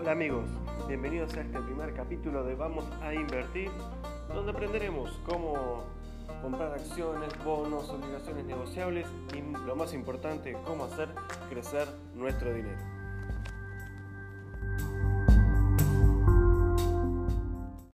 Hola amigos, bienvenidos a este primer capítulo de Vamos a Invertir, donde aprenderemos cómo comprar acciones, bonos, obligaciones negociables y lo más importante, cómo hacer crecer nuestro dinero.